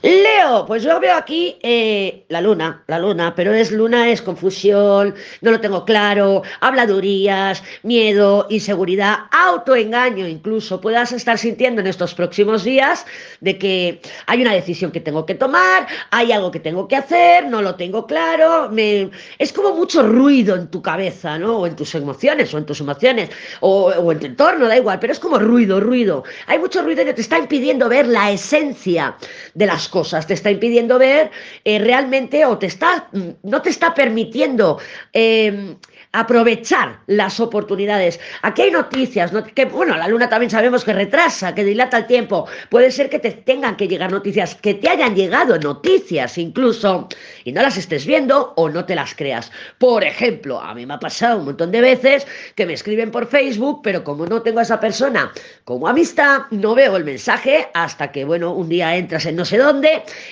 Leo, pues yo veo aquí eh, la luna, la luna, pero es luna, es confusión, no lo tengo claro, habladurías, miedo, inseguridad, autoengaño incluso. Puedas estar sintiendo en estos próximos días de que hay una decisión que tengo que tomar, hay algo que tengo que hacer, no lo tengo claro. Es como mucho ruido en tu cabeza, ¿no? O en tus emociones, o en tus emociones, o, o en tu entorno, da igual, pero es como ruido, ruido. Hay mucho ruido que te está impidiendo ver la esencia de las cosas, te está impidiendo ver eh, realmente o te está, mm, no te está permitiendo eh, aprovechar las oportunidades. Aquí hay noticias, ¿no? que bueno, la luna también sabemos que retrasa, que dilata el tiempo. Puede ser que te tengan que llegar noticias, que te hayan llegado noticias incluso, y no las estés viendo o no te las creas. Por ejemplo, a mí me ha pasado un montón de veces que me escriben por Facebook, pero como no tengo a esa persona como amistad, no veo el mensaje hasta que, bueno, un día entras en no sé dónde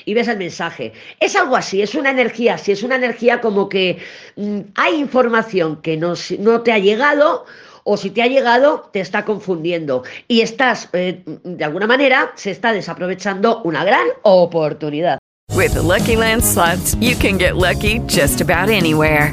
y ves el mensaje. Es algo así, es una energía, si es una energía como que mm, hay información que no, no te ha llegado o si te ha llegado te está confundiendo y estás, eh, de alguna manera, se está desaprovechando una gran oportunidad. With Lucky Land you can get lucky just about anywhere.